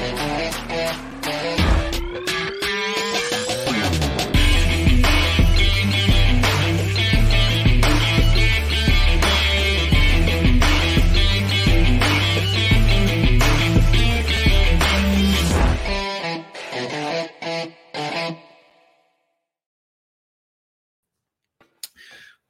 Thank you.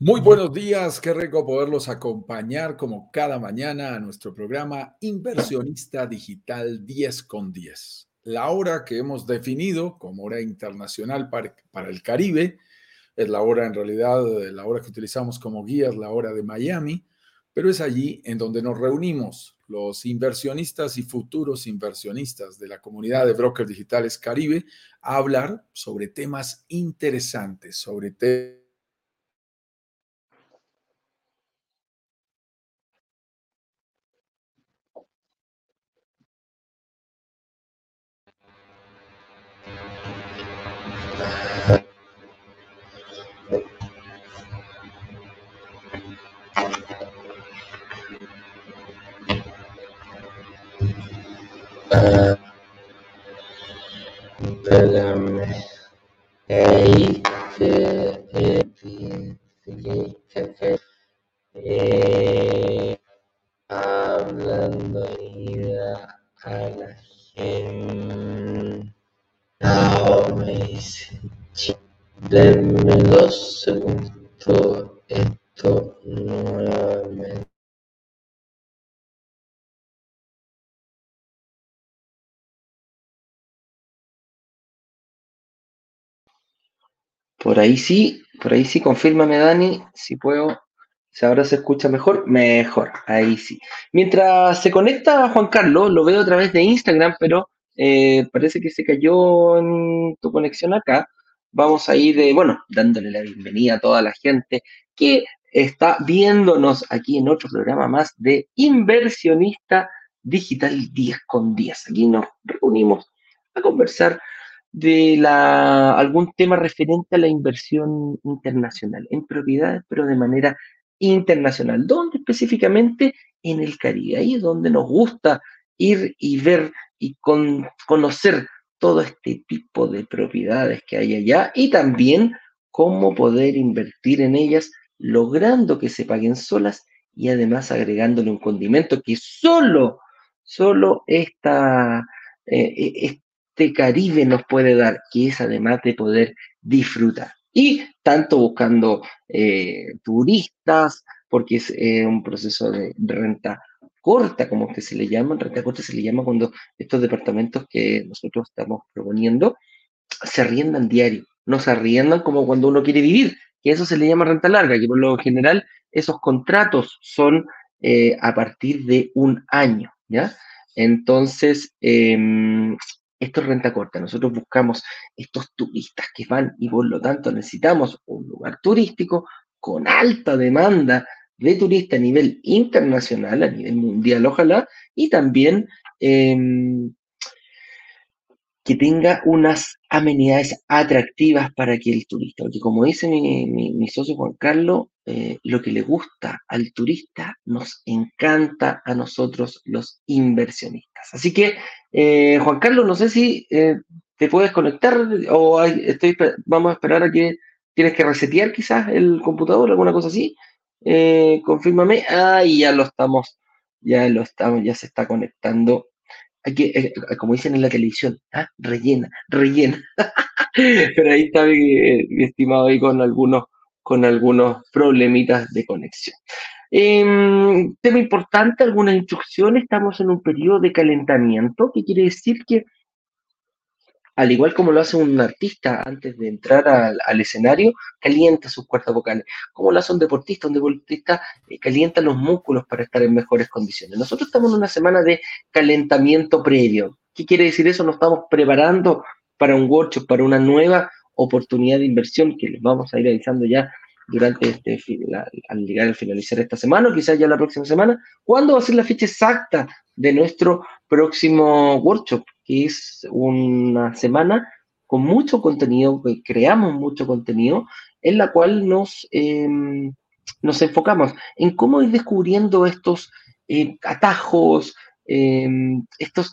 Muy buenos días, qué rico poderlos acompañar como cada mañana a nuestro programa Inversionista Digital 10 con 10. La hora que hemos definido como hora internacional para, el Caribe es la hora en realidad, la hora que utilizamos como guía es la hora de Miami, pero es allí en donde nos reunimos los inversionistas y futuros inversionistas de la comunidad de brokers digitales Caribe a hablar sobre temas interesantes, sobre temas denme dos segundos esto nuevamente. Por ahí sí, por ahí sí, confírmame Dani, si puedo si ahora se escucha mejor, mejor, ahí sí. Mientras se conecta Juan Carlos, lo veo a través de Instagram, pero eh, parece que se cayó en tu conexión acá. Vamos a ir, de, bueno, dándole la bienvenida a toda la gente que está viéndonos aquí en otro programa más de Inversionista Digital 10 con 10. Aquí nos reunimos a conversar de la, algún tema referente a la inversión internacional en propiedades, pero de manera internacional. ¿Dónde específicamente? En el Caribe. Ahí es donde nos gusta ir y ver y conocer todo este tipo de propiedades que hay allá y también cómo poder invertir en ellas logrando que se paguen solas y además agregándole un condimento que solo, solo esta, eh, e, este Caribe nos puede dar, que es además de poder disfrutar y tanto buscando eh, turistas, porque es eh, un proceso de renta corta, como que se le llama, renta corta se le llama cuando estos departamentos que nosotros estamos proponiendo se arriendan diario, no se arriendan como cuando uno quiere vivir, que eso se le llama renta larga, que por lo general esos contratos son eh, a partir de un año, ¿ya? Entonces, em, esto es renta corta. Nosotros buscamos estos turistas que van y por lo tanto necesitamos un lugar turístico con alta demanda de turistas a nivel internacional, a nivel mundial, ojalá, y también em, que tenga unas amenidades atractivas para que el turista, porque como dice mi, socio Juan Carlos, eh, lo que le gusta al turista nos encanta a nosotros los inversionistas. Así que, eh, Juan Carlos, no sé si eh, te puedes conectar o estoy, vamos a esperar a que tienes que resetear quizás el computador, alguna cosa así. confírmame. Ah, ya lo estamos, ya lo estamos, ya se está conectando hay que, eh, eh, como dicen en la televisión, ¿ah? rellena, rellena. Pero ahí está mi, estimado ahí con algunos, con algunos problemitas de conexión. Em, tema importante, algunas instrucciones, estamos en un periodo de calentamiento, que quiere decir que al igual como lo hace un artista antes de entrar al, escenario, calienta sus cuerdas vocales. Como lo hace un deportista, un deportista eh, calienta los músculos para estar en mejores condiciones. Nosotros estamos en una semana de calentamiento previo. ¿Qué quiere decir eso? Nos estamos preparando para un workshop, para una nueva oportunidad de inversión que les vamos a ir avisando ya durante este, al llegar al finalizar esta semana, o quizás ya la próxima semana, ¿cuándo va a ser la fecha exacta de nuestro próximo workshop? que es una semana con mucho contenido, que creamos mucho contenido, en la cual nos, em, nos enfocamos en cómo ir descubriendo estos eh, atajos, em, estos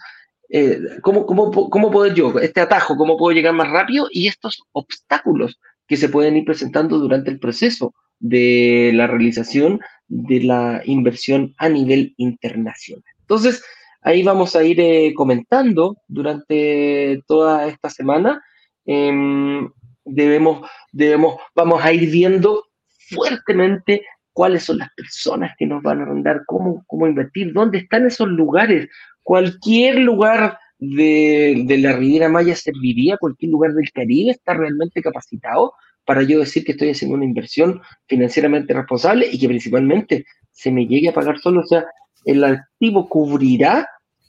eh, ¿cómo, cómo, cómo puedo yo, este atajo, cómo puedo llegar más rápido y estos obstáculos que se pueden ir presentando durante el proceso de la realización de la inversión a nivel internacional. Entonces, ahí vamos a ir eh, comentando durante toda esta semana. Em, debemos, debemos, vamos a ir viendo fuertemente cuáles son las personas que nos van a mandar, cómo, cómo invertir, dónde están esos lugares. Cualquier lugar de, de, la Riviera Maya serviría, cualquier lugar del Caribe está realmente capacitado para yo decir que estoy haciendo una inversión financieramente responsable y que principalmente se me llegue a pagar solo. O sea, el activo cubrirá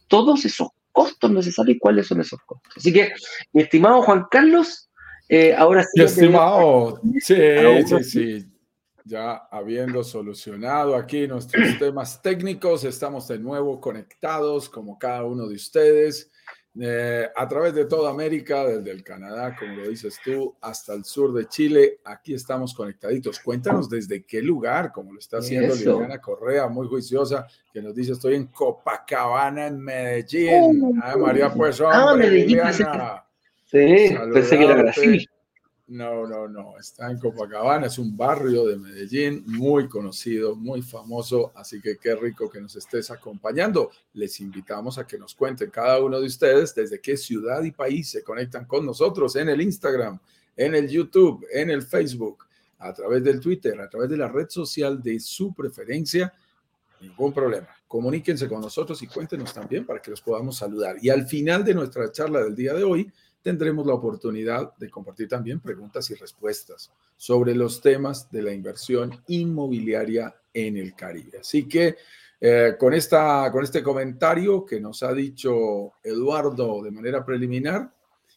todos esos costos necesarios y cuáles son esos costos. Así que, mi estimado Juan Carlos, eh, ahora sí. Mi estimado, sí, sí, sí. Ya habiendo solucionado aquí nuestros temas técnicos, estamos de nuevo conectados como cada uno de ustedes. Eh, a través de toda América, desde el Canadá, como lo dices tú, hasta el sur de Chile, aquí estamos conectaditos. Cuéntanos desde qué lugar, como lo está haciendo Liliana Correa, muy juiciosa, que nos dice, estoy en Copacabana, en Medellín. ah, María, pues, ah, hombre, Medellín, Liliana. Sí, pensé que era Brasil. No, no, no, está en Copacabana, es un barrio de Medellín muy conocido, muy famoso, así que qué rico que nos estés acompañando. Les invitamos a que nos cuenten cada uno de ustedes desde qué ciudad y país se conectan con nosotros en el Instagram, en el YouTube, en el Facebook, a través del Twitter, a través de la red social de su preferencia. Ningún problema. Comuníquense con nosotros y cuéntenos también para que los podamos saludar. Y al final de nuestra charla del día de hoy, tendremos la oportunidad de compartir también preguntas y respuestas sobre los temas de la inversión inmobiliaria en el Caribe. Así que eh, con, esta, con este comentario que nos ha dicho Eduardo de manera preliminar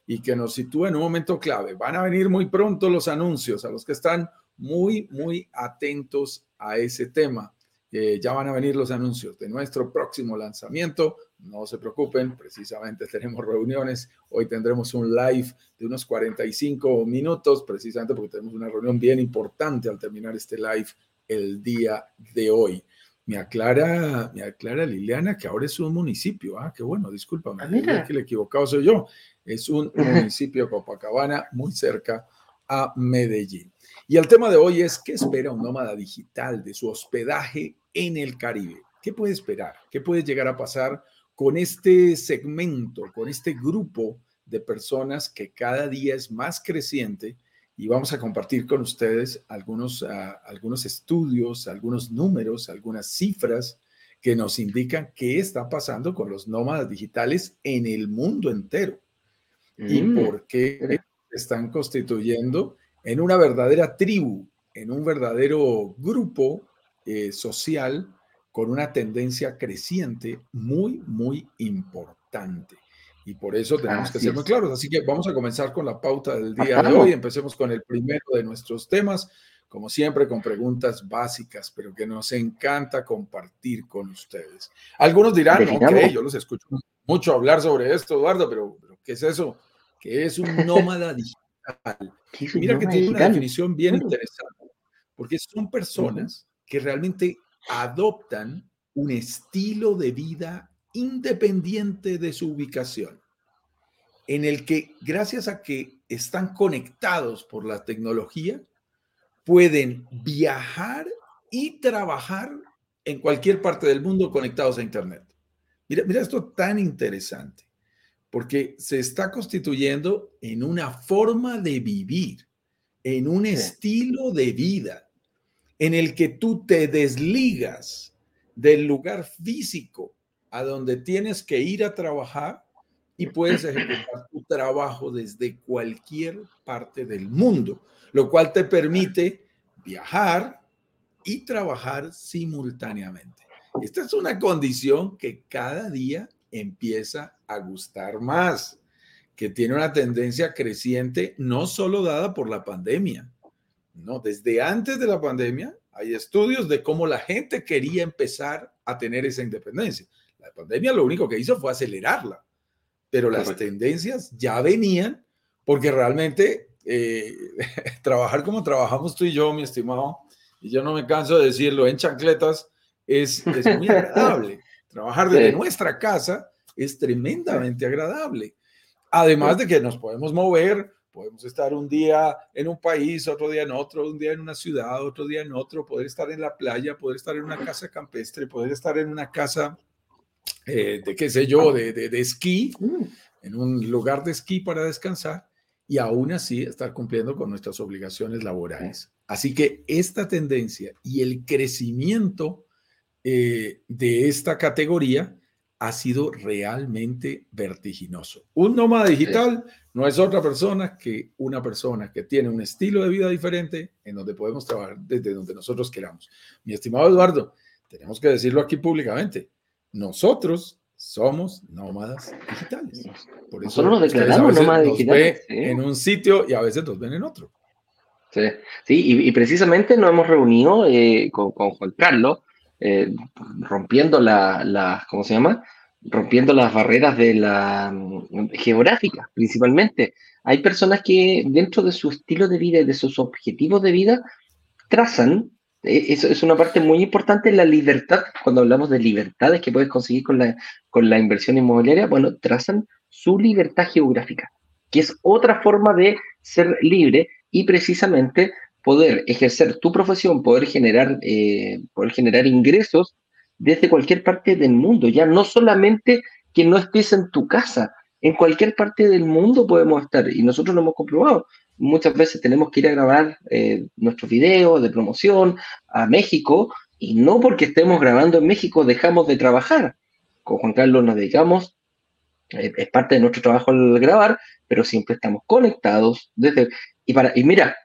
y que nos sitúa en un momento clave, van a venir muy pronto los anuncios a los que están muy, muy atentos a ese tema. Eh, ya van a venir los anuncios de nuestro próximo lanzamiento no se preocupen, precisamente tenemos reuniones. Hoy tendremos un live de unos 45 minutos, precisamente porque tenemos una reunión bien importante al terminar este live el día de hoy. Me aclara, me aclara Liliana que ahora es un municipio. Ah, qué bueno, discúlpame. Ah, que el equivocado soy yo. Es un municipio Copacabana muy cerca a Medellín. Y el tema de hoy es qué espera un nómada digital de su hospedaje en el Caribe. ¿Qué puede esperar? ¿Qué puede llegar a pasar con este segmento, con este grupo de personas que cada día es más creciente y vamos a compartir con ustedes algunos, ah, algunos estudios, algunos números, algunas cifras que nos indican qué está pasando con los nómadas digitales en el mundo entero. Y mm, por qué están constituyendo en una verdadera tribu, en un verdadero grupo eh, social con una tendencia creciente muy, muy importante. Y por eso tenemos que ser muy claros. Así que vamos a comenzar con la pauta del día de hoy. Empecemos con el primero de nuestros temas, como siempre, con preguntas básicas, pero que nos encanta compartir con ustedes. Algunos dirán, ok, yo los escucho mucho hablar sobre esto, Eduardo, pero, ¿qué es eso? ¿Qué es un nómada digital? Mira que tiene una definición bien interesante, porque son personas que realmente adoptan un estilo de vida independiente de su ubicación, en el que gracias a que están conectados por la tecnología, pueden viajar y trabajar en cualquier parte del mundo conectados a Internet. Mira, mira esto tan interesante, porque se está constituyendo en una forma de vivir, en un estilo de vida en el que tú te desligas del lugar físico a donde tienes que ir a trabajar y puedes ejecutar tu trabajo desde cualquier parte del mundo, lo cual te permite viajar y trabajar simultáneamente. Esta es una condición que cada día empieza a gustar más, que tiene una tendencia creciente, no solo dada por la pandemia, no, desde antes de la pandemia hay estudios de cómo la gente quería empezar a tener esa independencia. La pandemia lo único que hizo fue acelerarla, pero las tendencias ya venían porque realmente eh, trabajar como trabajamos tú y yo, mi estimado, y yo no me canso de decirlo en chancletas, es, muy agradable. Trabajar desde nuestra casa es tremendamente agradable. Además de que nos podemos mover, podemos estar un día en un país, otro día en otro, un día en una ciudad, otro día en otro, poder estar en la playa, poder estar en una casa campestre, poder estar en una casa eh, de qué sé yo, de, de, de esquí, mm. en un lugar de esquí para descansar y aún así estar cumpliendo con nuestras obligaciones laborales. Así que esta tendencia y el crecimiento eh, de esta categoría ha sido realmente vertiginoso. Un nómada digital no es otra persona que una persona que tiene un estilo de vida diferente en donde podemos trabajar desde donde nosotros queramos. Mi estimado Eduardo, tenemos que decirlo aquí públicamente. Nosotros somos nómadas digitales. Por eso nosotros nos declaramos nómadas digitales. En un sitio y a veces nos ven en otro. Sí, sí y, precisamente nos hemos reunido eh, con, Juan Carlos, eh, rompiendo las, la, ¿cómo se llama? Rompiendo las barreras de la mm, geográfica, principalmente. Hay personas que dentro de su estilo de vida y de sus objetivos de vida trazan e, eso es una parte muy importante, la libertad, cuando hablamos de libertades que puedes conseguir con la, con la inversión inmobiliaria, bueno, trazan su libertad geográfica, que es otra forma de ser libre y precisamente poder ejercer tu profesión, poder generar, eh, poder generar ingresos desde cualquier parte del mundo, ya no solamente que no estés en tu casa, en cualquier parte del mundo podemos estar y nosotros lo hemos comprobado muchas veces tenemos que ir a grabar eh, nuestros videos de promoción a México y no porque estemos grabando en México dejamos de trabajar. Con Juan Carlos nos dedicamos, eh, es parte de nuestro trabajo el grabar, pero siempre estamos conectados desde... Y, para, y mira,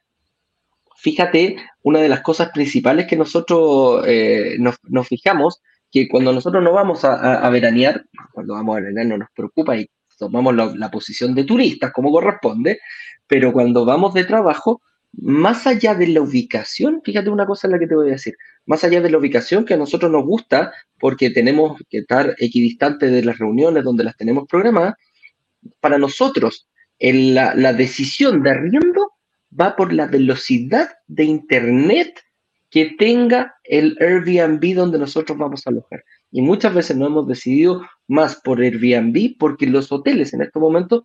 fíjate, una de las cosas principales que nosotros eh, nos, fijamos, que cuando nosotros no vamos a, veranear, cuando vamos a veranear no nos preocupa y tomamos la, la posición de turistas como corresponde, pero cuando vamos de trabajo, más allá de la ubicación, fíjate una cosa en la que te voy a decir, más allá de la ubicación que a nosotros nos gusta, porque tenemos que estar equidistantes de las reuniones donde las tenemos programadas, para nosotros la, la decisión de arriendo va por la velocidad de Internet que tenga el Airbnb donde nosotros vamos a alojar. Y muchas veces no hemos decidido más por Airbnb porque los hoteles en estos momentos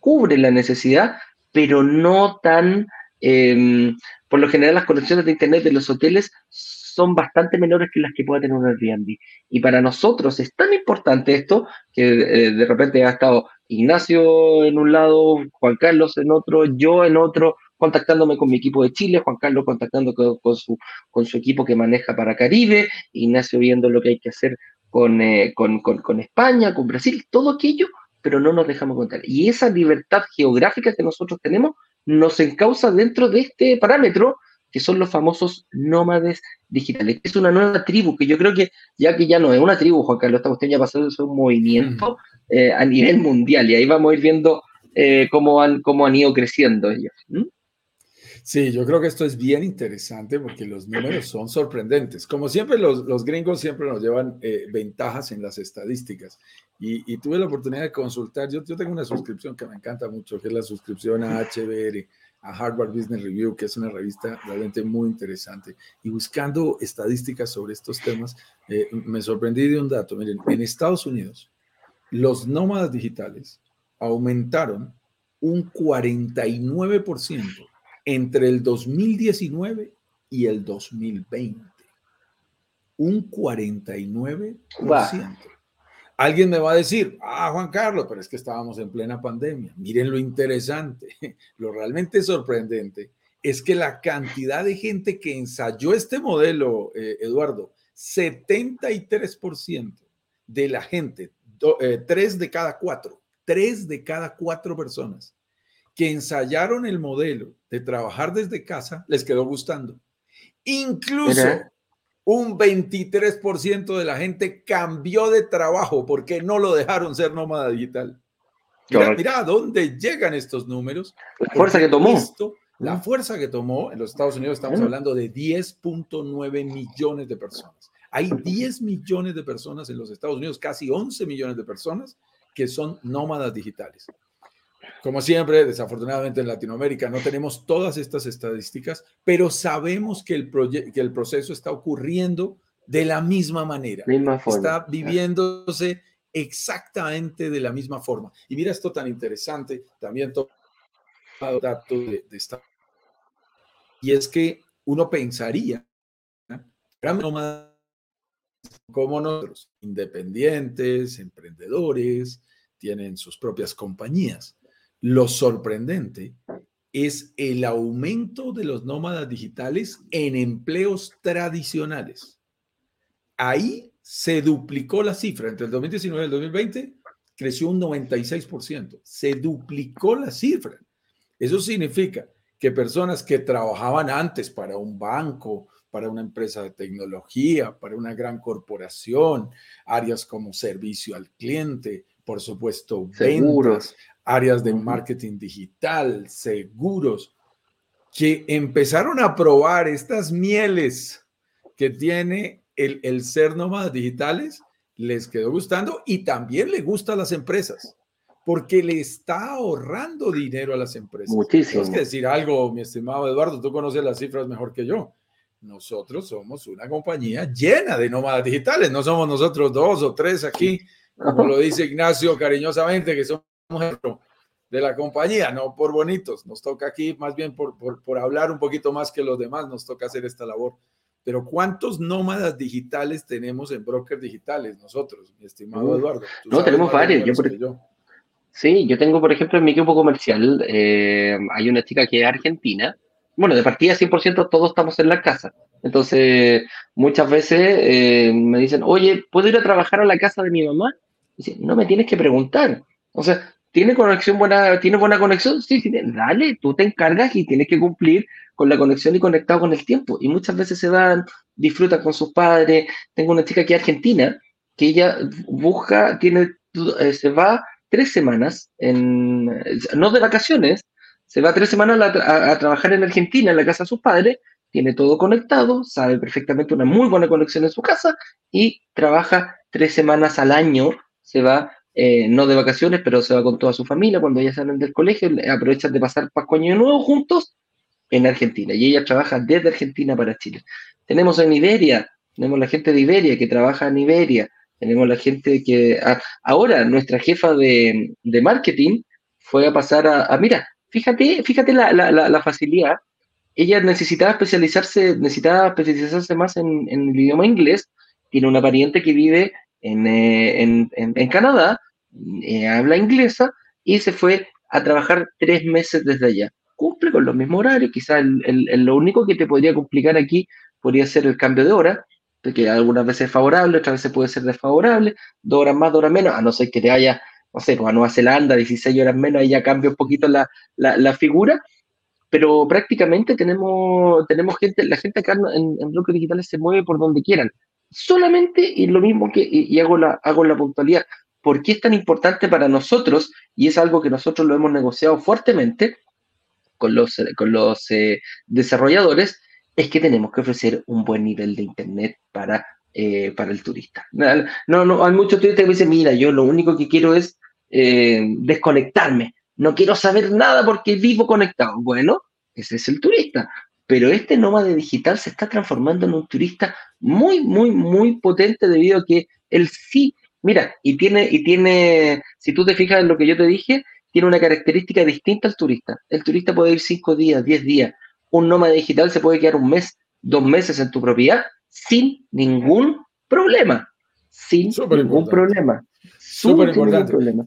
cubren la necesidad pero no tan, em, por lo general las conexiones de Internet de los hoteles son bastante menores que las que pueda tener un Airbnb. Y para nosotros es tan importante esto que eh, de repente ha estado Ignacio en un lado, Juan Carlos en otro, yo en otro, contactándome con mi equipo de Chile, Juan Carlos contactando con, su, con su equipo que maneja para Caribe, Ignacio viendo lo que hay que hacer con, eh, con, con España, con Brasil, todo aquello pero no nos dejamos contar. Y esa libertad geográfica que nosotros tenemos nos encausa dentro de este parámetro que son los famosos nómades digitales. Es una nueva tribu que yo creo que ya que ya no es una tribu, Juan Carlos, esta cuestión ya pasó ser un movimiento eh, a nivel mundial y ahí vamos a ir viendo eh, cómo, han, cómo han ido creciendo ellos. Sí, yo creo que esto es bien interesante porque los números son sorprendentes. Como siempre, los, los gringos siempre nos llevan eh, ventajas en las estadísticas. Y, tuve la oportunidad de consultar, yo, yo tengo una suscripción que me encanta mucho, que es la suscripción a HBR, a Harvard Business Review, que es una revista realmente muy interesante. Y buscando estadísticas sobre estos temas, eh, me sorprendí de un dato. Miren, en Estados Unidos, los nómadas digitales aumentaron un 49% entre el 2019 y el 2020. Un 49%. Alguien me va a decir, ah, Juan Carlos, pero es que estábamos en plena pandemia. Miren lo interesante, lo realmente sorprendente es que la cantidad de gente que ensayó este modelo, eh, Eduardo, 73% de la gente, eh, tres de cada cuatro, tres de cada cuatro personas que ensayaron el modelo de trabajar desde casa les quedó gustando. Incluso un 23% de la gente cambió de trabajo porque no lo dejaron ser nómada digital. Mira, mira a dónde llegan estos números. La fuerza que tomó. la fuerza que tomó en los Estados Unidos, estamos hablando de 10.9 millones de personas. Hay 10 millones de personas en los Estados Unidos, casi 11 millones de personas que son nómadas digitales. Como siempre, desafortunadamente en Latinoamérica no tenemos todas estas estadísticas, pero sabemos que el, que el proceso está ocurriendo de la misma manera. está viviéndose exactamente de la misma forma. Y mira esto tan interesante, también dato de, de esta. Y es que uno pensaría, como nosotros, independientes, emprendedores, tienen sus propias compañías. Lo sorprendente es el aumento de los nómadas digitales en empleos tradicionales. Ahí se duplicó la cifra. Entre el 2019 y el 2020 creció un 96%. Se duplicó la cifra. Eso significa que personas que trabajaban antes para un banco, para una empresa de tecnología, para una gran corporación, áreas como servicio al cliente, por supuesto, seguros, áreas de marketing digital, seguros, que empezaron a probar estas mieles que tiene el, el ser nómadas digitales, les quedó gustando y también le gusta a las empresas, porque le está ahorrando dinero a las empresas. Muchísimo. Tienes que decir algo, mi estimado Eduardo, tú conoces las cifras mejor que yo. Nosotros somos una compañía llena de nómadas digitales, no somos nosotros dos o tres aquí como lo dice Ignacio cariñosamente, que somos de la compañía, no por bonitos. Nos toca aquí más bien por, por, hablar un poquito más que los demás, nos toca hacer esta labor. Pero ¿cuántos nómadas digitales tenemos en brokers digitales nosotros, mi estimado Eduardo? No, tenemos varios. Yo, Sí, yo tengo, por ejemplo, en mi equipo comercial, eh, hay una chica que es argentina. Bueno, de partida 100% todos estamos en la casa. Entonces, muchas veces eh, me dicen, oye, ¿puedo ir a trabajar a la casa de mi mamá? Dice, no me tienes que preguntar. O sea, ¿tiene conexión buena? ¿Tiene buena conexión? Sí, sí, dale, tú te encargas y tienes que cumplir con la conexión y conectado con el tiempo. Y muchas veces se van, disfrutan con sus padres. Tengo una chica aquí argentina que ella busca, tiene, eh, se va tres semanas, en, no de vacaciones, se va tres semanas a, a, trabajar en Argentina, en la casa de sus padres, tiene todo conectado, sabe perfectamente una muy buena conexión en su casa y trabaja tres semanas al año se va, eh, no de vacaciones, pero se va con toda su familia, cuando ya salen del colegio, aprovechan de pasar Pascua Año Nuevo juntos en Argentina. Y ella trabaja desde Argentina para Chile. Tenemos en Iberia, tenemos la gente de Iberia que trabaja en Iberia, tenemos la gente que... ahora, nuestra jefa de, marketing fue a pasar a, mira, fíjate, fíjate la, facilidad. Ella necesitaba especializarse, necesitaba especializarse más en, en, el idioma inglés. Tiene una pariente que vive eh, en, en, Canadá, eh, habla inglesa y se fue a trabajar tres meses desde allá. Cumple con los mismos horarios, quizás el, lo único que te podría complicar aquí podría ser el cambio de hora, que algunas veces es favorable, otras veces puede ser desfavorable, dos horas más, dos horas menos, a no ser que te haya, no sé, pues a Nueva Zelanda, 16 horas menos, ahí ya cambia un poquito la, la, figura, pero prácticamente tenemos, tenemos gente, la gente acá en, en bloques digitales se mueve por donde quieran solamente y lo mismo que y, hago, la, hago la puntualidad. ¿Por qué es tan importante para nosotros? Y es algo que nosotros lo hemos negociado fuertemente con los, con los eh, desarrolladores, es que tenemos que ofrecer un buen nivel de Internet para, eh, para el turista. No, no, hay muchos turistas que dicen, mira, yo lo único que quiero es eh, desconectarme, no quiero saber nada porque vivo conectado. Bueno, ese es el turista pero este nómade digital se está transformando en un turista muy, muy, muy potente debido a que él sí, mira, y tiene, y tiene, si tú te fijas en lo que yo te dije, tiene una característica distinta al turista. El turista puede ir cinco días, diez días. Un nómada digital se puede quedar un mes, dos meses en tu propiedad sin ningún problema. Sin ningún problema. Súper importante. Problema.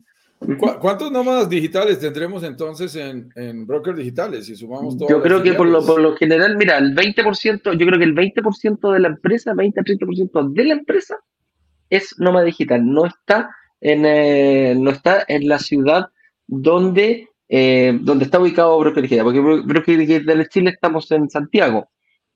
¿Cuántos nómadas digitales tendremos entonces en, en brokers digitales si sumamos todo? Yo creo que por lo, por lo, general, mira, el 20%, yo creo que el 20% de la empresa, 20-30% de la empresa es nómada digital. No está en, eh, no está en la ciudad donde, eh, donde está ubicado Broker Digital, porque Broker Digital Chile estamos en Santiago,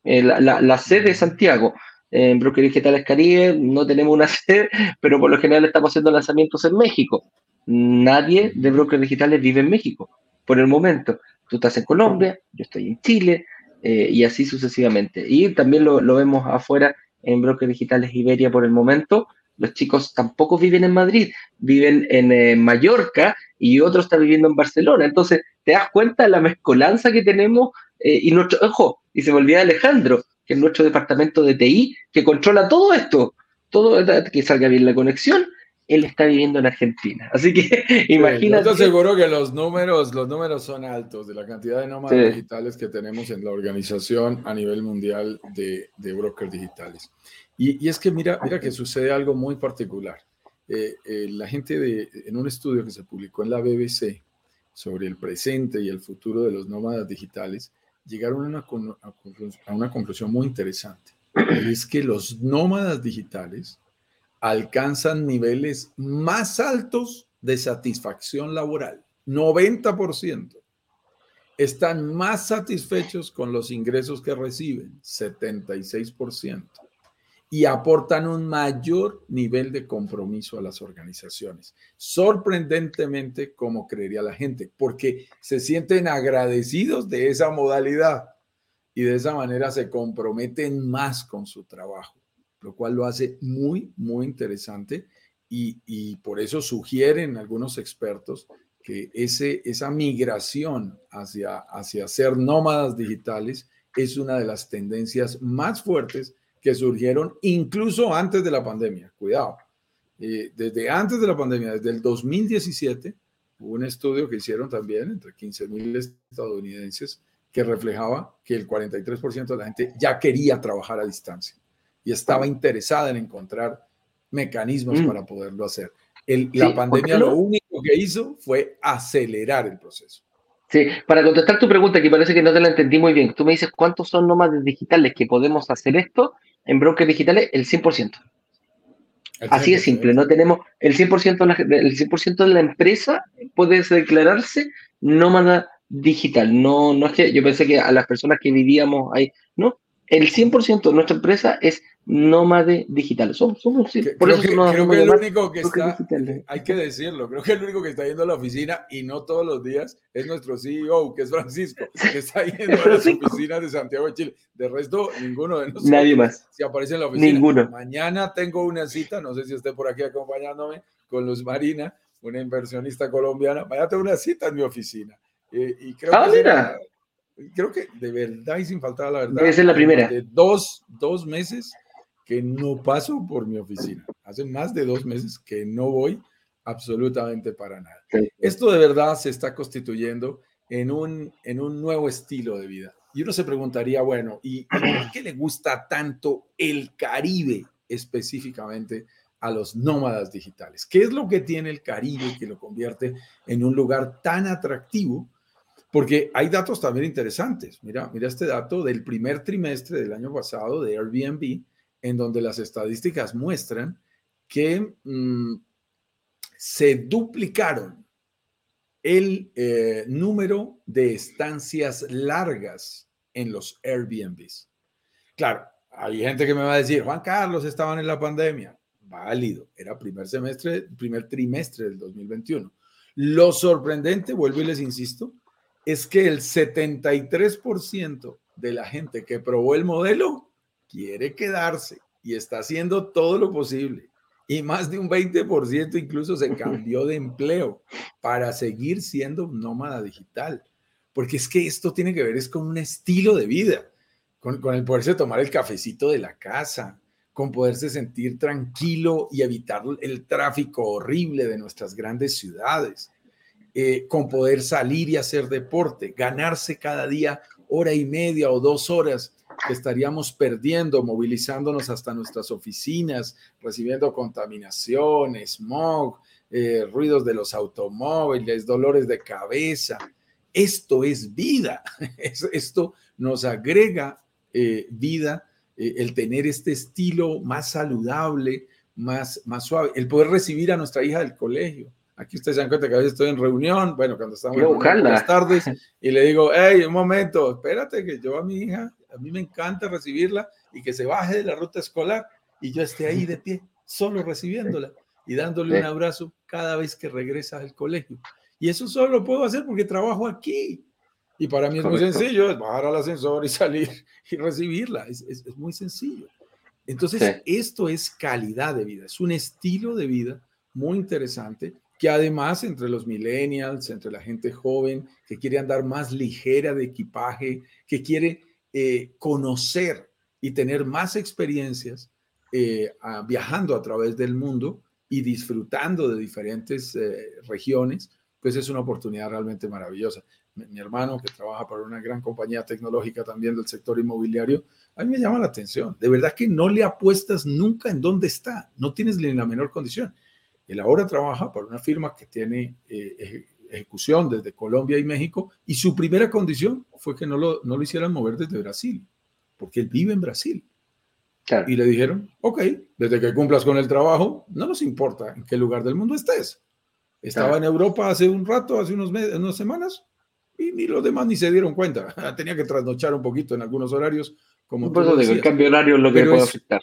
eh, la, la, sede de Santiago. En Broker Digitales Caribe no tenemos una sede, pero por lo general estamos haciendo lanzamientos en México nadie de brokers digitales vive en México por el momento. Tú estás en Colombia, yo estoy en Chile y así sucesivamente. Y también lo, vemos afuera en brokers digitales Iberia por el momento. Los chicos tampoco viven en Madrid, viven en eh, Mallorca y otro está viviendo en Barcelona. Entonces, te das cuenta de la mezcolanza que tenemos eh, y nuestro, ojo, y se me olvida Alejandro, que es nuestro departamento de TI, que controla todo esto, todo, que salga bien la conexión él está viviendo en Argentina. Así que imagínate. yo te aseguro que los números, los números son altos de la cantidad de nómadas digitales que tenemos en la organización a nivel mundial de, de brokers digitales. Y, es que mira, mira que sucede algo muy particular. Eh, eh, la gente de, en un estudio que se publicó en la BBC sobre el presente y el futuro de los nómadas digitales, llegaron a una, a una conclusión muy interesante. Y es que los nómadas digitales alcanzan niveles más altos de satisfacción laboral, 90%. Están más satisfechos con los ingresos que reciben, 76% y aportan un mayor nivel de compromiso a las organizaciones. Sorprendentemente, como creería la gente, porque se sienten agradecidos de esa modalidad y de esa manera se comprometen más con su trabajo, lo cual lo hace muy, muy interesante y, por eso sugieren algunos expertos que ese, esa migración hacia, hacia ser nómadas digitales es una de las tendencias más fuertes que surgieron incluso antes de la pandemia. Cuidado. Eh, desde antes de la pandemia, desde el 2017, hubo un estudio que hicieron también entre 15 mil estadounidenses que reflejaba que el 43% de la gente ya quería trabajar a distancia y estaba interesada en encontrar mecanismos mm. para poderlo hacer. la pandemia lo único que hizo fue acelerar el proceso. Sí, para contestar tu pregunta, que parece que no te la entendí muy bien, tú me dices cuántos son nómadas digitales que podemos hacer esto en brokers digitales el 100%. Así de simple, no tenemos el 100%, de la, el 100 de la empresa puede declararse nómada digital. No, no es que yo pensé que a las personas que vivíamos ahí, no, el 100% de nuestra empresa es nómade digital. Somos, somos por eso que, creo que el único que está, hay que decirlo, creo que el único que está yendo a la oficina y no todos los días es nuestro CEO, que es Francisco, que está yendo a las oficinas de Santiago de Chile. De resto, ninguno de nosotros. Nadie más. Si aparece en la oficina. Ninguno. Mañana tengo una cita, no sé si esté por aquí acompañándome, con Luz Marina, una inversionista colombiana. Mañana tengo una cita en mi oficina. Eh, y creo ah, que creo que de verdad y sin faltar la verdad. Debe ser la primera. De dos, dos meses que no paso por mi oficina. Hace más de dos meses que no voy absolutamente para nada. Esto de verdad se está constituyendo en un, en un nuevo estilo de vida. Y uno se preguntaría, bueno, ¿y por qué le gusta tanto el Caribe específicamente a los nómadas digitales? ¿Qué es lo que tiene el Caribe que lo convierte en un lugar tan atractivo porque hay datos también interesantes. Mira, mira este dato del primer trimestre del año pasado de Airbnb, en donde las estadísticas muestran que mm, se duplicaron el eh, número de estancias largas en los Airbnbs. Claro, hay gente que me va a decir, Juan Carlos, estaban en la pandemia. Válido, era primer semestre, primer trimestre del 2021. Lo sorprendente, vuelvo y les insisto, es que el 73% de la gente que probó el modelo quiere quedarse y está haciendo todo lo posible. Y más de un 20% incluso se cambió de empleo para seguir siendo nómada digital. Porque es que esto tiene que ver es con un estilo de vida, con, con el poderse tomar el cafecito de la casa, con poderse sentir tranquilo y evitar el tráfico horrible de nuestras grandes ciudades eh, con poder salir y hacer deporte, ganarse cada día hora y media o dos horas que estaríamos perdiendo, movilizándonos hasta nuestras oficinas, recibiendo contaminación, smog, eh, ruidos de los automóviles, dolores de cabeza. Esto es vida. Esto nos agrega eh, vida, el tener este estilo más saludable, más, más suave, el poder recibir a nuestra hija del colegio, Aquí ustedes se dan cuenta que a veces estoy en reunión, bueno, cuando estamos en las tardes, y le digo, hey, un momento, espérate que yo a mi hija, a mí me encanta recibirla y que se baje de la ruta escolar y yo esté ahí de pie, solo recibiéndola y dándole un abrazo cada vez que regresa al colegio. Y eso solo lo puedo hacer porque trabajo aquí. Y para mí es muy sencillo, es bajar al ascensor y salir y recibirla. Es, es, es muy sencillo. Entonces, esto es calidad de vida, es un estilo de vida muy interesante que además entre los millennials, entre la gente joven que quiere andar más ligera de equipaje, que quiere eh, conocer y tener más experiencias eh, viajando a través del mundo y disfrutando de diferentes eh, regiones, pues es una oportunidad realmente maravillosa. Mi, hermano, que trabaja para una gran compañía tecnológica también del sector inmobiliario, a mí me llama la atención. De verdad que no le apuestas nunca en dónde está, no tienes ni la menor condición. Él ahora trabaja para una firma que tiene ejecución desde Colombia y México y su primera condición fue que no lo, no lo hicieran mover desde Brasil, porque él vive en Brasil. Y le dijeron, ok, desde que cumplas con el trabajo, no nos importa en qué lugar del mundo estés. Estaba en Europa hace un rato, hace unos meses, unas semanas, y ni los demás ni se dieron cuenta. Tenía que trasnochar un poquito en algunos horarios. Como tú el cambio horario es lo que puede afectar.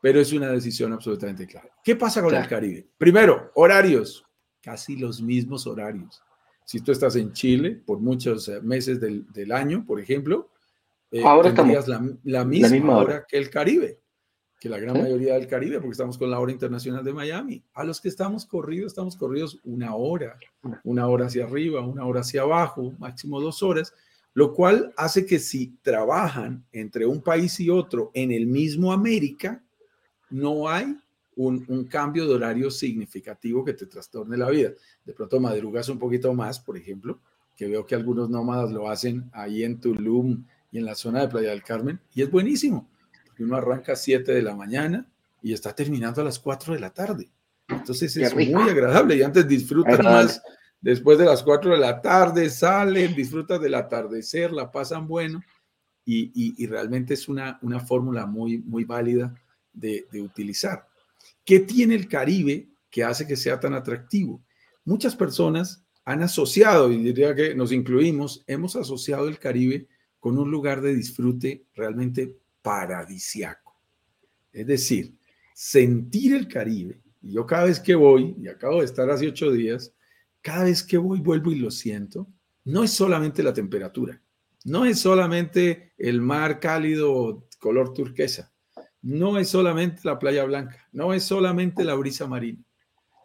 Pero es una decisión absolutamente clara. ¿Qué pasa con el Caribe? Primero, horarios. Casi los mismos horarios. Si tú estás en Chile por muchos eh, meses del, del año, por ejemplo, eh, Ahora estamos la, la, misma, hora. que el Caribe, que la gran mayoría del Caribe, porque estamos con la hora internacional de Miami. A los que estamos corridos, estamos corridos una hora, una hora hacia arriba, una hora hacia abajo, máximo dos horas, lo cual hace que si trabajan entre un país y otro en el mismo América, no hay un, un, cambio de horario significativo que te trastorne la vida. De pronto madrugas un poquito más, por ejemplo, que veo que algunos nómadas lo hacen ahí en Tulum y en la zona de Playa del Carmen, y es buenísimo, porque uno arranca a 7 de la mañana y está terminando a las 4 de la tarde. Entonces es muy agradable y antes disfrutan más. Después de las 4 de la tarde salen, disfrutan del atardecer, la pasan bueno y, y, realmente es una, una fórmula muy, muy válida de, de utilizar. ¿Qué tiene el Caribe que hace que sea tan atractivo? Muchas personas han asociado, y diría que nos incluimos, hemos asociado el Caribe con un lugar de disfrute realmente paradisiaco. Es decir, sentir el Caribe, y yo cada vez que voy, y acabo de estar hace ocho días, cada vez que voy vuelvo y lo siento, no es solamente la temperatura, no es solamente el mar cálido color turquesa, no es solamente la playa blanca, no es solamente la brisa marina.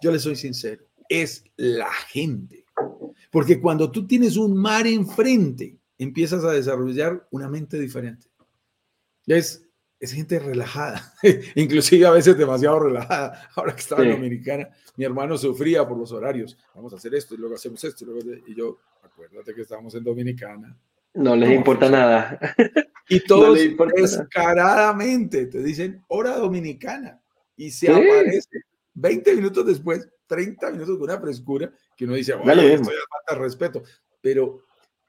Yo le soy sincero, es la gente. Porque cuando tú tienes un mar enfrente, empiezas a desarrollar una mente diferente. Es, es gente relajada, inclusive a veces demasiado relajada. Ahora que estaba en Dominicana, mi hermano sufría por los horarios. Vamos a hacer esto y luego hacemos esto. Y, yo, acuérdate que estamos en Dominicana. No les importa nada. Y todos descaradamente te dicen hora dominicana y se aparece 20 minutos después, 30 minutos con una frescura que uno dice, bueno, esto ya falta respeto. Pero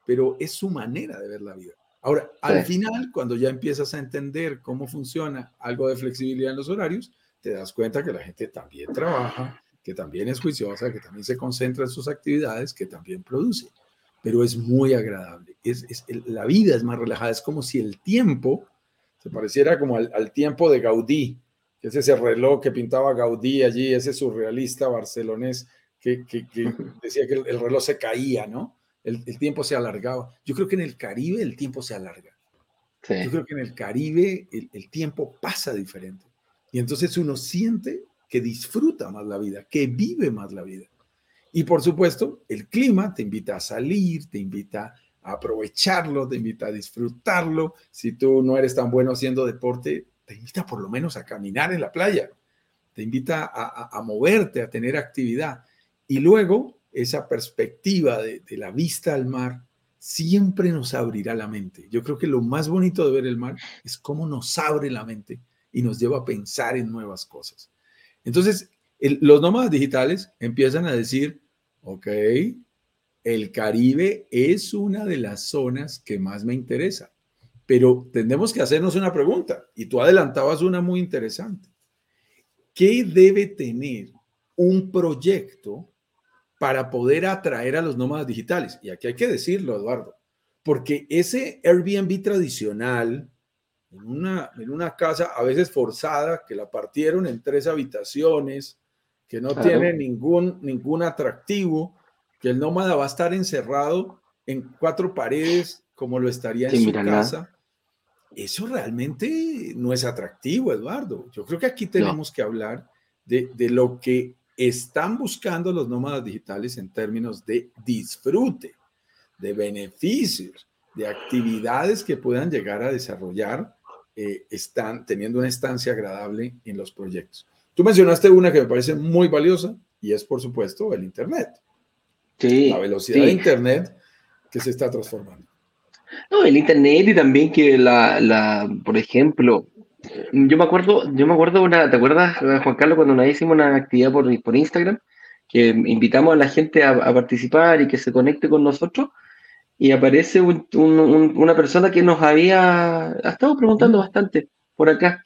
pero es su manera de ver la vida. Ahora, al final, cuando ya empiezas a entender cómo funciona algo de flexibilidad en los horarios, te das cuenta que la gente también trabaja, que también es juiciosa, que también se concentra en sus actividades, que también produce. Pero es muy agradable. Es, la vida es más relajada. Es como si el tiempo se pareciera como al, tiempo de Gaudí, que es ese reloj que pintaba Gaudí allí, ese surrealista barcelonés que, decía que el reloj se caía, ¿no? el, tiempo se alargaba. Yo creo que en el Caribe el tiempo se alarga. Yo creo que en el Caribe el, tiempo pasa diferente. Y entonces uno siente que disfruta más la vida, que vive más la vida. Y por supuesto, el clima te invita a salir, te invita a aprovecharlo, te invita a disfrutarlo. Si tú no eres tan bueno haciendo deporte, te invita por lo menos a caminar en la playa, te invita a, moverte, a tener actividad. Y luego esa perspectiva de, la vista al mar siempre nos abrirá la mente. Yo creo que lo más bonito de ver el mar es cómo nos abre la mente y nos lleva a pensar en nuevas cosas. Entonces, los nómadas digitales empiezan a decir, ok, el Caribe es una de las zonas que más me interesa, pero tendremos que hacernos una pregunta y tú adelantabas una muy interesante. ¿Qué debe tener un proyecto para poder atraer a los nómadas digitales. Y aquí hay que decirlo, Eduardo, porque ese Airbnb tradicional, en una, en una casa a veces forzada, que la partieron en tres habitaciones, que no tiene ningún, ningún atractivo, que el nómada va a estar encerrado en cuatro paredes como lo estaría en su casa. Eso realmente no es atractivo, Eduardo. Yo creo que aquí tenemos que hablar de, de lo que están buscando los nómadas digitales en términos de disfrute, de beneficios, de actividades que puedan llegar a desarrollar, eh, están teniendo una estancia agradable en los proyectos. Tú mencionaste una que me parece muy valiosa y es, por supuesto, el Internet. Sí, la velocidad de Internet que se está transformando. No, el Internet y también que la, la, por ejemplo, yo me acuerdo, yo me acuerdo una, ¿te acuerdas, Juan Carlos, cuando nos hicimos una actividad por, por Instagram? Que invitamos a la gente a, participar y que se conecte con nosotros y aparece una persona que nos había ha estado preguntando bastante por acá.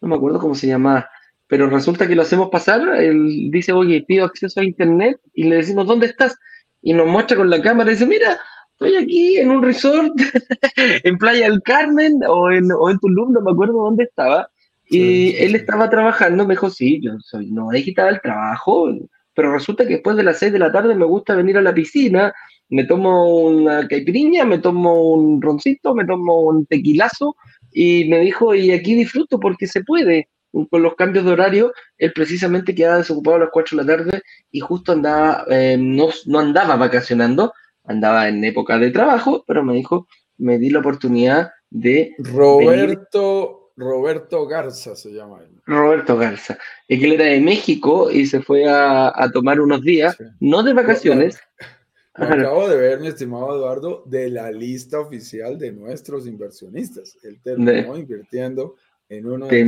No me acuerdo cómo se llamaba, pero resulta que lo hacemos pasar. Él dice, oye, pido acceso a internet y le decimos, ¿dónde estás? Y nos muestra con la cámara y dice, mira, estoy aquí en un resort en Playa del Carmen o en, o en Tulum, no me acuerdo dónde estaba. Y él estaba trabajando, me dijo, sí, yo soy no digital, trabajo, pero resulta que después de las 6 de la tarde me gusta venir a la piscina, me tomo una caipirinha, me tomo un roncito, me tomo un tequilazo, y me dijo, y aquí disfruto porque se puede. Con los cambios de horario, él precisamente quedaba desocupado a las 4 de la tarde y justo andaba, eh, no, no andaba vacacionando, andaba en época de trabajo, pero me dijo, me di la oportunidad de... Roberto, Roberto Garza se llama él. Roberto Garza. Que él era de México y se fue a, tomar unos días, no de vacaciones. acabo de ver, mi estimado Eduardo, de la lista oficial de nuestros inversionistas. Él terminó invirtiendo en uno de,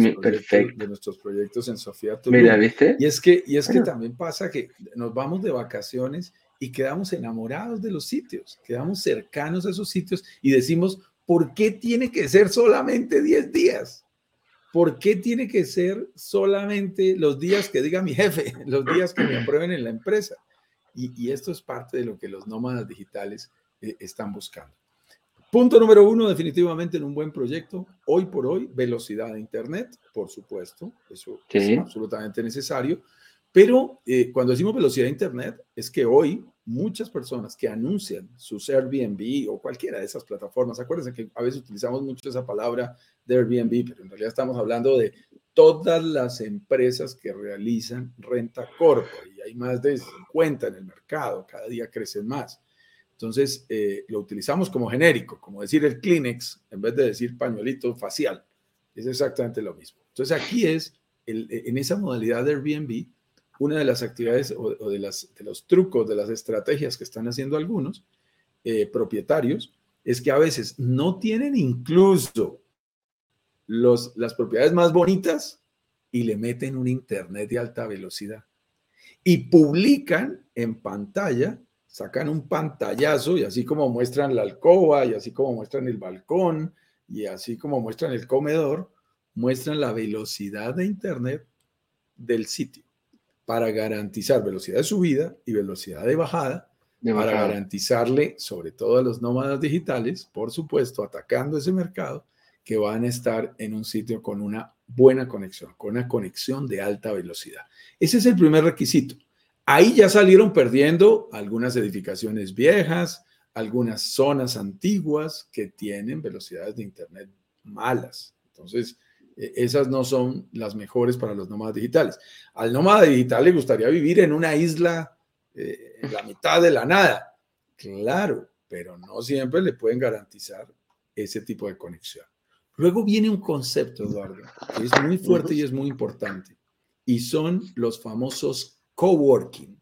nuestros proyectos, en Sofía Mira, ¿viste? Y es que, y es que también pasa que nos vamos de vacaciones y quedamos enamorados de los sitios, quedamos cercanos a esos sitios y decimos, ¿por qué tiene que ser solamente 10 días? ¿Por qué tiene que ser solamente los días que diga mi jefe, los días que me aprueben en la empresa? Y, esto es parte de lo que los nómadas digitales eh, están buscando. Punto número uno, definitivamente en un buen proyecto, hoy por hoy, velocidad de Internet, por supuesto, eso es absolutamente necesario. Pero eh, cuando decimos velocidad de Internet, es que hoy muchas personas que anuncian sus Airbnb o cualquiera de esas plataformas, acuérdense que a veces utilizamos mucho esa palabra de Airbnb, pero en realidad estamos hablando de todas las empresas que realizan renta corta y hay más de 50 en el mercado, cada día crecen más. Entonces, eh, lo utilizamos como genérico, como decir el Kleenex en vez de decir pañuelito facial. Es exactamente lo mismo. Entonces, aquí es, en esa modalidad de Airbnb, una de las actividades o, de, las, de, los trucos, de las estrategias que están haciendo algunos eh, propietarios, es que a veces no tienen incluso las propiedades más bonitas y le meten un internet de alta velocidad. Y publican en pantalla, sacan un pantallazo y así como muestran la alcoba y así como muestran el balcón y así como muestran el comedor, muestran la velocidad de internet del sitio para garantizar velocidad de subida y velocidad de bajada, para garantizarle, sobre todo a los nómadas digitales, por supuesto, atacando ese mercado, que van a estar en un sitio con una buena conexión, con una conexión de alta velocidad. Ese es el primer requisito. Ahí ya salieron perdiendo algunas edificaciones viejas, algunas zonas antiguas que tienen velocidades de Internet malas. Entonces, e, esas no son las mejores para los nómadas digitales. Al nómada digital le gustaría vivir en una isla eh, en la mitad de la nada. Claro, pero no siempre le pueden garantizar ese tipo de conexión. Luego viene un concepto, Eduardo, que es muy fuerte y es muy importante, y son los famosos coworking.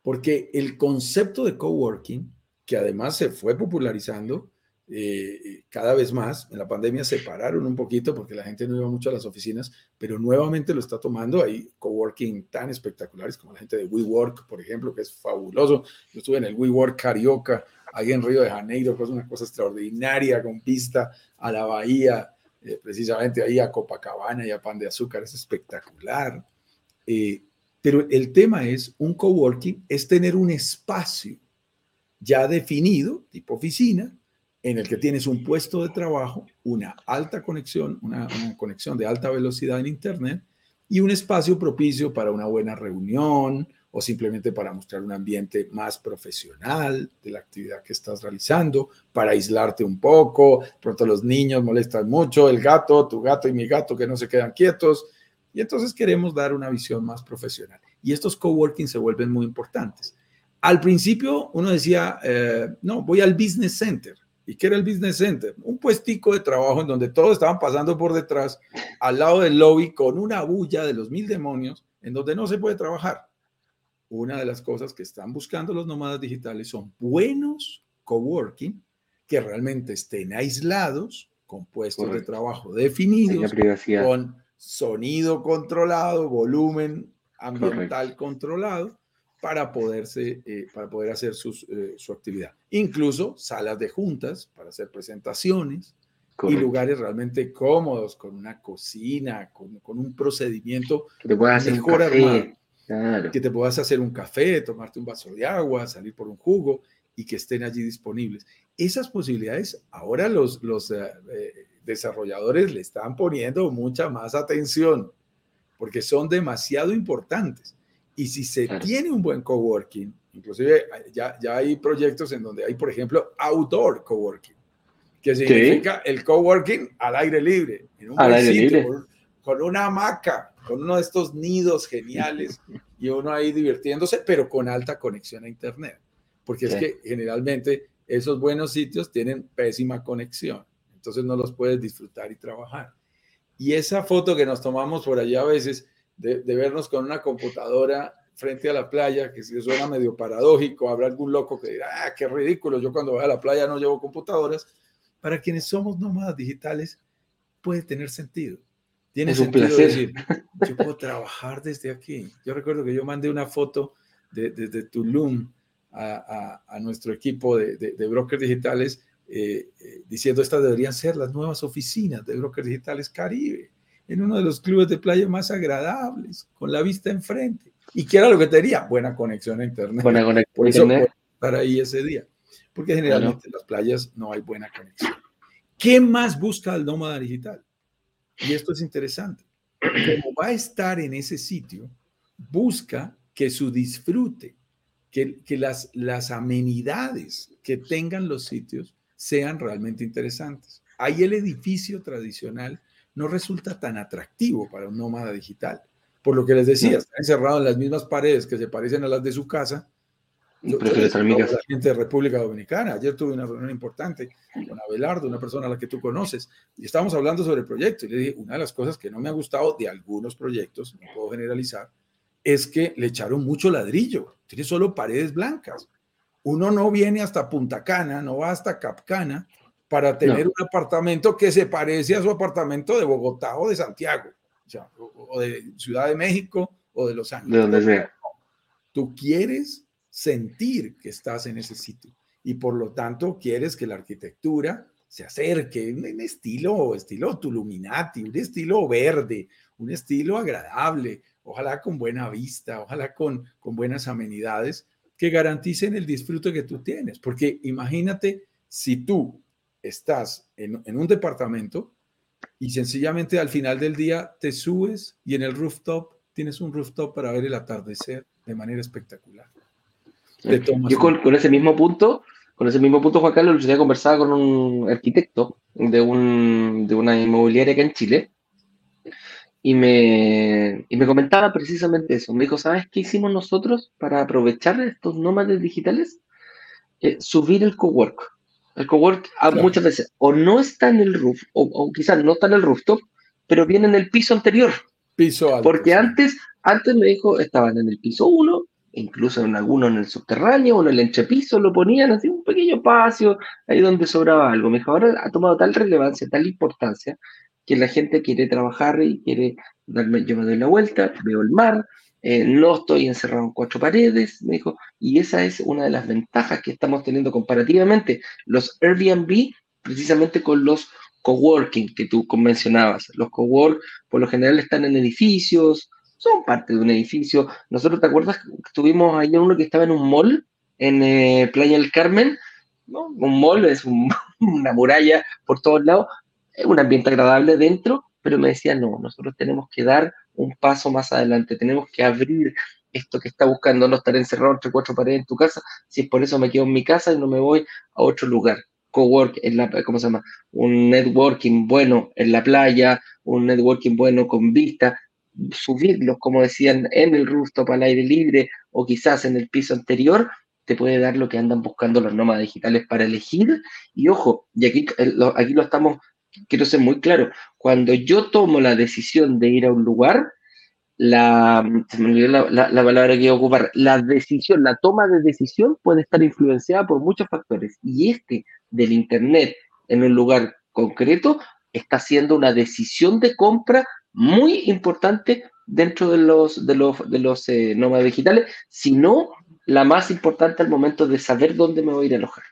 Porque el concepto de coworking, que además se fue popularizando, eh, cada vez más. En la pandemia se pararon un poquito porque la gente no iba mucho a las oficinas, pero nuevamente lo está tomando. Hay coworking tan espectaculares como la gente de WeWork, por ejemplo, que es fabuloso. Yo estuve en el WeWork Carioca, ahí en Río de Janeiro, que es una cosa extraordinaria, con vista a la bahía, eh, precisamente ahí a Copacabana y a Pan de Azúcar, es espectacular. Eh, pero el tema es, un coworking es tener un espacio ya definido, tipo oficina, en el que tienes un puesto de trabajo, una alta conexión, una, conexión de alta velocidad en Internet y un espacio propicio para una buena reunión o simplemente para mostrar un ambiente más profesional de la actividad que estás realizando, para aislarte un poco. Pronto los niños molestan mucho, el gato, tu gato y mi gato que no se quedan quietos. Y entonces queremos dar una visión más profesional. Y estos coworking se vuelven muy importantes. Al principio uno decía, eh, no, voy al business center ¿Y qué era el Business Center? Un puestico de trabajo en donde todos estaban pasando por detrás, al lado del lobby, con una bulla de los mil demonios, en donde no se puede trabajar. Una de las cosas que están buscando los nómadas digitales son buenos coworking que realmente estén aislados, con puestos de trabajo definidos, con sonido controlado, volumen ambiental controlado para, poderse, eh, para poder hacer eh, su actividad. Incluso salas de juntas para hacer presentaciones y lugares realmente cómodos, con una cocina, con, con un procedimiento que te puedas hacer mejor armado, que te puedas hacer un café, tomarte un vaso de agua, salir por un jugo y que estén allí disponibles. Esas posibilidades ahora los, los eh, desarrolladores le están poniendo mucha más atención porque son demasiado importantes. Y si se tiene un buen coworking, inclusive ya, ya hay proyectos en donde hay, por ejemplo, outdoor coworking, que significa el coworking al aire libre, en un al aire libre. Con, una hamaca, con uno de estos nidos geniales y uno ahí divirtiéndose, pero con alta conexión a Internet. Porque es que generalmente esos buenos sitios tienen pésima conexión, entonces no los puedes disfrutar y trabajar. Y esa foto que nos tomamos por allá a veces, de, vernos con una computadora frente a la playa, que si suena medio paradójico, habrá algún loco que dirá, ah, qué ridículo, yo cuando voy a la playa no llevo computadoras. Para quienes somos nómadas digitales, puede tener sentido. Tiene sentido decir, yo puedo trabajar desde aquí. Yo recuerdo que yo mandé una foto desde de, Tulum a, a, nuestro equipo de, de brokers digitales eh, eh, diciendo estas deberían ser las nuevas oficinas de Brokers Digitales Caribe, en uno de los clubes de playa más agradables, con la vista enfrente. ¿Y qué era lo que tenía? Buena conexión a Internet. Buena conexión a Internet. Estar ahí ese día. Porque generalmente en las playas no hay buena conexión. ¿Qué más busca el nómada digital? Y esto es interesante. Como va a estar en ese sitio, busca que su disfrute, que, que las, las amenidades que tengan los sitios sean realmente interesantes. Ahí el edificio tradicional no resulta tan atractivo para un nómada digital. Por lo que les decía, está encerrado en las mismas paredes que se parecen a las de su casa. Yo, la gente de República Dominicana. Ayer tuve una reunión importante con Abelardo, una persona a la que tú conoces, y estábamos hablando sobre el proyecto. Y le dije, una de las cosas que no me ha gustado de algunos proyectos, no puedo generalizar, es que le echaron mucho ladrillo. Tiene solo paredes blancas. Uno no viene hasta Punta Cana, no va hasta Capcana para tener un apartamento que se parece a su apartamento de Bogotá o de Santiago, o, de Ciudad de México o de Los Ángeles. De donde sea. Tú quieres sentir que estás en ese sitio y por lo tanto quieres que la arquitectura se acerque en estilo, estilo Tuluminati, un estilo verde, un estilo agradable, ojalá con buena vista, ojalá con, con buenas amenidades que garanticen el disfrute que tú tienes. Porque imagínate si tú estás en, un departamento y sencillamente al final del día te subes y en el rooftop tienes un rooftop para ver el atardecer de manera espectacular. Yo con, ese mismo punto, con ese mismo punto, Juan Carlos, yo conversaba con un arquitecto de, un, de una inmobiliaria acá en Chile y me, y me comentaba precisamente eso. Me dijo, ¿sabes qué hicimos nosotros para aprovechar estos nómades digitales? Eh, subir el cowork. El cowork ah, muchas veces o no está en el roof, o, quizás no está en el rooftop, pero viene en el piso anterior. Piso alto. Porque antes, antes me dijo, estaban en el piso 1, incluso en algunos en el subterráneo o en el entrepiso, lo ponían así un pequeño espacio, ahí donde sobraba algo. Me dijo, ahora ha tomado tal relevancia, tal importancia, que la gente quiere trabajar y quiere darme, yo me doy la vuelta, veo el mar, eh, no estoy encerrado en cuatro paredes, me dijo, y esa es una de las ventajas que estamos teniendo comparativamente los Airbnb, precisamente con los coworking que tú mencionabas. Los cowork por lo general están en edificios, son parte de un edificio. Nosotros, ¿te acuerdas tuvimos ahí uno que estaba en un mall en eh, Playa del Carmen? ¿no? Un mall es una muralla por todos lados, un ambiente agradable dentro, pero me decía, no, nosotros tenemos que dar un paso más adelante, tenemos que abrir esto que está buscando, no estar encerrado entre cuatro paredes en tu casa, si es por eso me quedo en mi casa y no me voy a otro lugar. Cowork, en la, ¿cómo se llama? Un networking bueno en la playa, un networking bueno con vista, subirlos, como decían, en el rooftop al aire libre o quizás en el piso anterior, te puede dar lo que andan buscando los nómadas digitales para elegir. Y ojo, y aquí, eh, aquí lo estamos, quiero ser muy claro, cuando yo tomo la decisión de ir a un lugar, la, se me olvidó la, la, palabra que iba a ocupar, la decisión, la toma de decisión puede estar influenciada por muchos factores. Y este del Internet en un lugar concreto está siendo una decisión de compra muy importante dentro de los, de los, de los eh, nómadas digitales, sino la más importante al momento de saber dónde me voy a ir a alojar.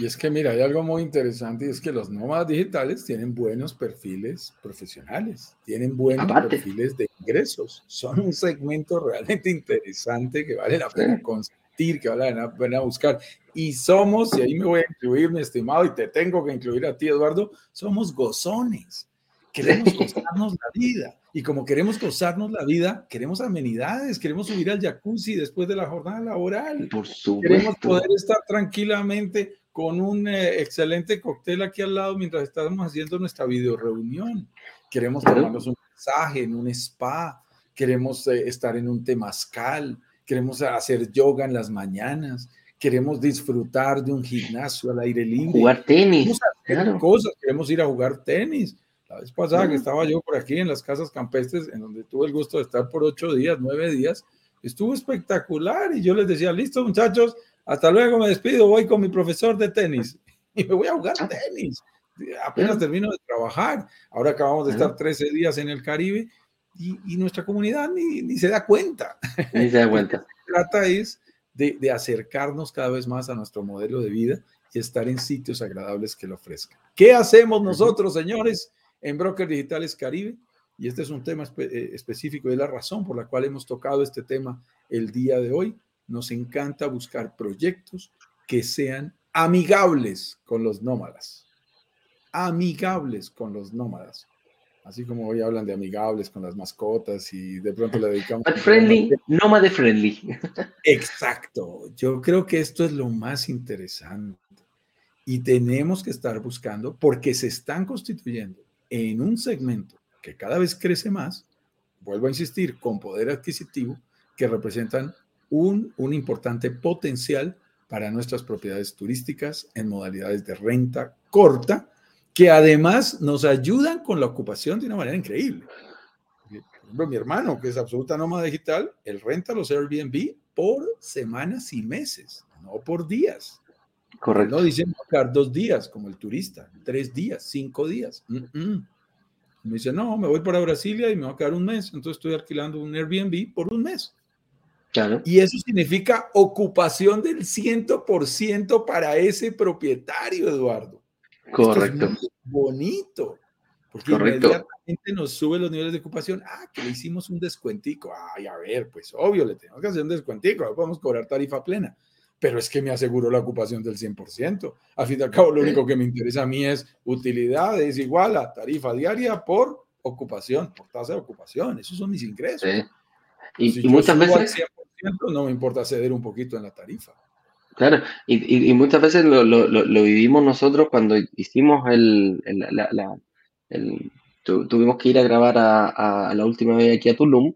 Y es que, mira, hay algo muy interesante y es que los nómadas digitales tienen buenos perfiles profesionales, tienen buenos perfiles de ingresos. Son un segmento realmente interesante que vale la pena consentir, que vale la pena buscar. Y somos, y ahí me voy a incluir, mi estimado, y te tengo que incluir a ti, Eduardo, somos gozones. Queremos gozarnos la vida. Y como queremos gozarnos la vida, queremos amenidades, queremos subir al jacuzzi después de la jornada laboral. Por supuesto. Queremos poder estar tranquilamente con un eh, excelente cóctel aquí al lado mientras estamos haciendo nuestra video reunión. Queremos tomarnos un mensaje en un spa, queremos eh, estar en un temazcal, queremos hacer yoga en las mañanas, queremos disfrutar de un gimnasio al aire libre. Jugar tenis. Queremos cosas, queremos ir a jugar tenis. La vez pasada que estaba yo por aquí en las casas campestres, en donde tuve el gusto de estar por ocho días, nueve días, estuvo espectacular y yo les decía, listo muchachos, hasta luego, me despido, voy con mi profesor de tenis y me voy a jugar ah. tenis. Apenas termino de trabajar. Ahora acabamos de estar 13 días en el Caribe y, nuestra comunidad ni, ni, se da cuenta. Ni se da cuenta. Trata es de, de, acercarnos cada vez más a nuestro modelo de vida y estar en sitios agradables que lo ofrezcan. ¿Qué hacemos nosotros, señores, en Brokers Digitales Caribe? Y este es un tema eh, específico y es la razón por la cual hemos tocado este tema el día de hoy nos encanta buscar proyectos que sean amigables con los nómadas. Amigables con los nómadas. Así como hoy hablan de amigables con las mascotas y de pronto le dedicamos... friendly, nómade friendly. Exacto. Yo creo que esto es lo más interesante. Y tenemos que estar buscando porque se están constituyendo en un segmento que cada vez crece más, vuelvo a insistir, con poder adquisitivo, que representan un, importante potencial para nuestras propiedades turísticas en modalidades de renta corta, que además nos ayudan con la ocupación de una manera increíble. Por ejemplo, mi hermano, que es absoluta nómada digital, él renta los Airbnb por semanas y meses, no por días. Correcto. No dicen dos días, como el turista, tres días, cinco días. Me dice, no, me voy para Brasilia y me voy a quedar un mes, entonces estoy alquilando un Airbnb por un mes. Y eso significa ocupación del 100% para ese propietario, Eduardo. Correcto. bonito. Porque inmediatamente nos sube los niveles de ocupación. Ah, que le hicimos un descuentico. Ay, a ver, pues obvio, le tenemos que hacer un descuentico. No podemos cobrar tarifa plena. Pero es que me aseguro la ocupación del 100%. Al fin y al cabo, lo único que me interesa a mí es utilidad es igual a tarifa diaria por ocupación, por tasa de ocupación. Esos son mis ingresos. Y, muchas veces no me importa ceder un poquito en la tarifa. Claro, y, muchas veces lo, vivimos nosotros cuando hicimos el, tuvimos que ir a grabar a, la última vez aquí a Tulum,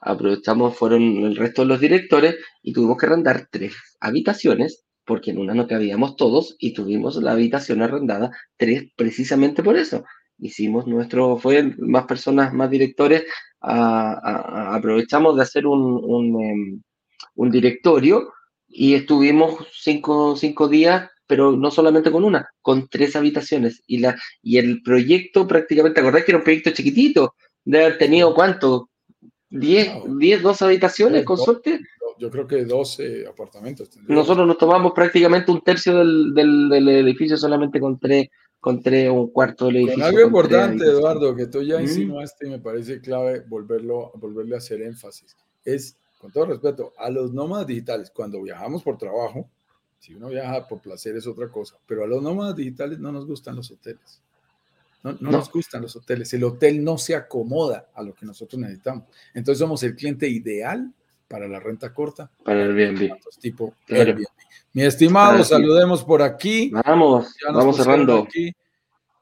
aprovechamos, fueron el resto de los directores y tuvimos que arrendar tres habitaciones, porque en una no cabíamos todos y tuvimos la habitación arrendada tres precisamente por eso. Hicimos nuestro, fue más personas, más directores, aprovechamos de hacer un, em, un, directorio y estuvimos cinco, cinco días pero no solamente con una, con tres habitaciones. Y, la, y el proyecto prácticamente, ¿acordás que era un proyecto chiquitito? De haber tenido cuánto? ¿10, diez, dos habitaciones con suerte? Yo creo que 12 apartamentos. Nosotros nos tomamos prácticamente un tercio del, del, del edificio solamente con tres, con un cuarto del edificio. algo importante, Eduardo, que tú ya insinuaste y me parece clave volverlo, volverle a hacer énfasis, es, con todo respeto, a los nómadas digitales, cuando viajamos por trabajo, si uno viaja por placer es otra cosa, pero a los nómadas digitales no nos gustan los hoteles. No, no, nos gustan los hoteles. El hotel no se acomoda a lo que nosotros necesitamos. Entonces somos el cliente ideal para la renta corta. Para el Airbnb. Tipo Airbnb. Mi estimado, saludemos por aquí. Vamos, vamos cerrando. Aquí,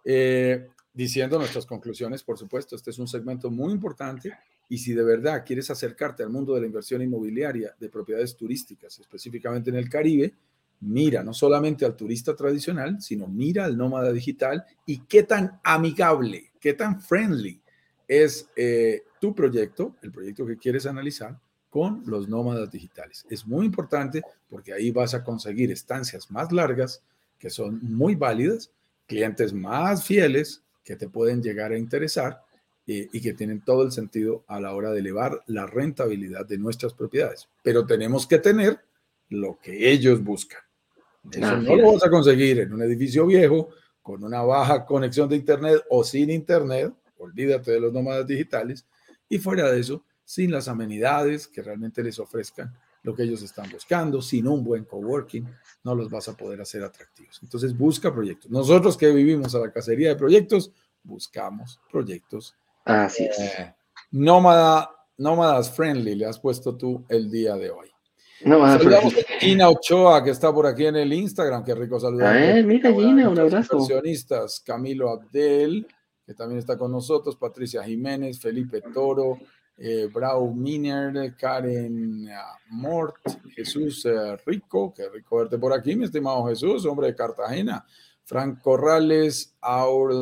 eh, diciendo nuestras conclusiones, por supuesto. Este es un segmento muy importante Y si de verdad quieres acercarte al mundo de la inversión inmobiliaria de propiedades turísticas, específicamente en el Caribe, mira no solamente al turista tradicional, sino mira al nómada digital y qué tan amigable, qué tan friendly es eh, tu proyecto, el proyecto que quieres analizar con los nómadas digitales. Es muy importante porque ahí vas a conseguir estancias más largas que son muy válidas, clientes más fieles que te pueden llegar a interesar eh, y que tienen todo el sentido a la hora de elevar la rentabilidad de nuestras propiedades. Pero tenemos que tener lo que ellos buscan. Eso no lo vas a conseguir en un edificio viejo con una baja conexión de Internet o sin Internet, olvídate de los nómadas digitales, y fuera de eso, sin las amenidades que realmente les ofrezcan lo que ellos están buscando, sin un buen coworking, no los vas a poder hacer atractivos. Entonces busca proyectos. Nosotros que vivimos a la cacería de proyectos, buscamos proyectos. Así es. Eh, nómada, nómadas friendly, le has puesto tú el día de hoy. No, Saludamos a Gina Ochoa, que está por aquí en el Instagram. Qué rico saludar. A mira Gina, un abrazo. Camilo Abdel, que también está con nosotros, Patricia Jiménez, Felipe Toro, eh, Brau Miner, Karen ah, Mort, Jesús eh, Rico, qué rico verte por aquí, mi estimado Jesús, hombre de Cartagena, Frank Corrales, Aur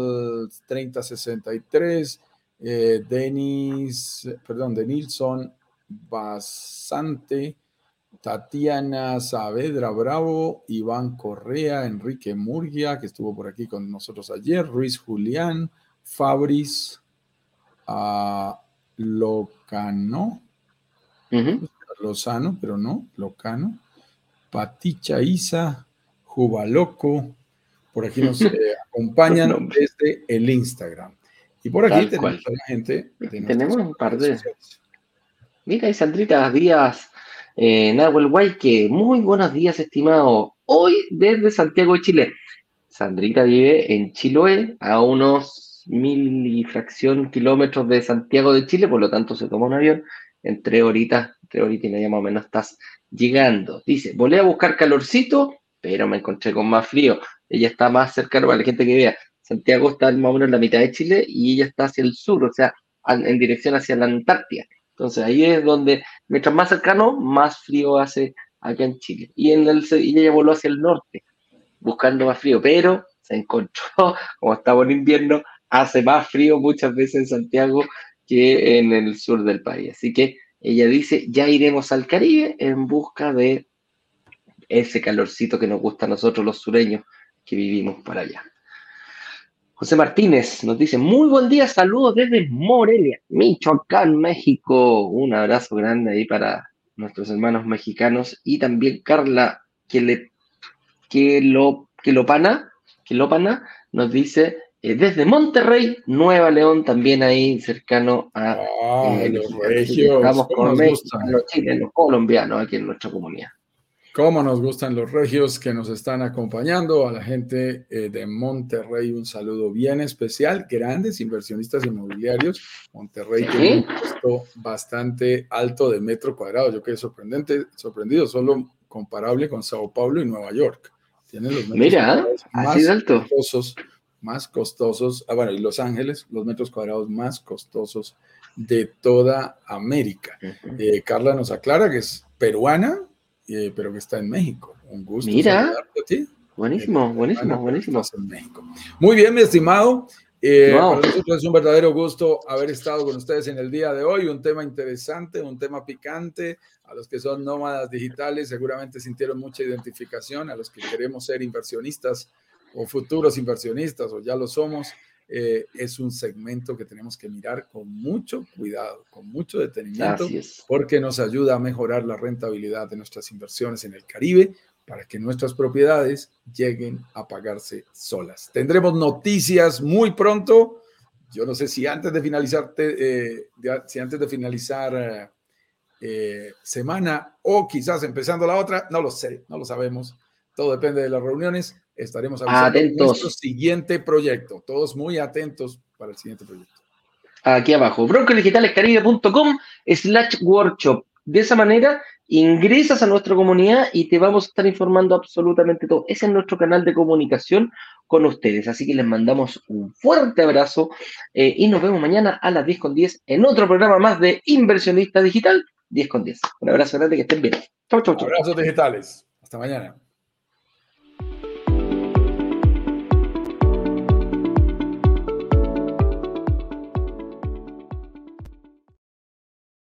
3063, eh, Denis, perdón, Denilson Basante, Tatiana Saavedra Bravo, Iván Correa, Enrique Murgia, que estuvo por aquí con nosotros ayer, Ruiz Julián, Fabris, uh, Locano, Lozano, pero no, Locano, Paticha Isa, Jubaloco, por aquí nos eh, acompañan desde el Instagram. Y por aquí tenemos a la gente. tenemos un par de. Mira, y Sandrita Díaz eh, Nahuel Guay, que muy buenos días, estimado. Hoy desde Santiago de Chile. Sandrita vive en Chiloé, a unos mil fracción kilómetros de Santiago de Chile, por lo tanto se toma un avión. En tres horitas, tres horitas y media más o menos estás llegando. Dice, volé a buscar calorcito, pero me encontré con más frío. Ella está más cercana, para la gente que vea, Santiago está más o menos en la mitad de Chile y ella está hacia el sur, o sea, en dirección hacia la Antártida. Entonces ahí es donde, mientras más cercano, más frío hace acá en Chile. Y, en el, y ella voló hacia el norte, buscando más frío, pero se encontró, como estaba en invierno, hace más frío muchas veces en Santiago que en el sur del país. Así que ella dice, ya iremos al Caribe en busca de ese calorcito que nos gusta a nosotros los sureños que vivimos por allá. José Martínez nos dice, muy buen día, saludos desde Morelia, Michoacán, México. Un abrazo grande ahí para nuestros hermanos mexicanos y también Carla, que, le, que, lo, que lo pana, que lo pana, nos dice eh, desde Monterrey, Nueva León, también ahí cercano a ah, eh, los regios. Estamos con los chilenos, colombianos aquí en nuestra comunidad. Cómo nos gustan los regios que nos están acompañando, a la gente eh, de Monterrey un saludo bien especial, grandes inversionistas inmobiliarios. Monterrey tiene un costo bastante alto de metro cuadrado, yo quedé sorprendente, sorprendido, solo comparable con Sao Paulo y Nueva York. Tienen los metros Mira, más alto. Más costosos, ah, bueno, y Los Ángeles, los metros cuadrados más costosos de toda América. Eh, Carla nos aclara que es peruana, eh, pero que está en México. Un gusto. Mira. Buenísimo, buenísimo, buenísimo. En México. Muy bien, mi estimado. Eh, Para nosotros es un verdadero gusto haber estado con ustedes en el día de hoy. Un tema interesante, un tema picante. A los que son nómadas digitales seguramente sintieron mucha identificación. A los que queremos ser inversionistas o futuros inversionistas o ya lo somos, eh, es un segmento que tenemos que mirar con mucho cuidado, con mucho detenimiento, porque nos ayuda a mejorar la rentabilidad de nuestras inversiones en el Caribe para que nuestras propiedades lleguen a pagarse solas. Tendremos noticias muy pronto. Yo no sé si antes de finalizar, eh, si antes de finalizar eh, semana o quizás empezando la otra, no lo sé, no lo sabemos. Todo depende de las reuniones estaremos atentos. nuestro siguiente proyecto. Todos muy atentos para el siguiente proyecto. Aquí abajo, brokerdigitalescaribe.com slash workshop. De esa manera ingresas a nuestra comunidad y te vamos a estar informando absolutamente todo. Ese es nuestro canal de comunicación con ustedes. Así que les mandamos un fuerte abrazo eh, y nos vemos mañana a las 10 con 10 en otro programa más de Inversionista Digital 10 con 10. Un abrazo grande, que estén bien. Chau, chau, chau. Abrazos digitales. Hasta mañana.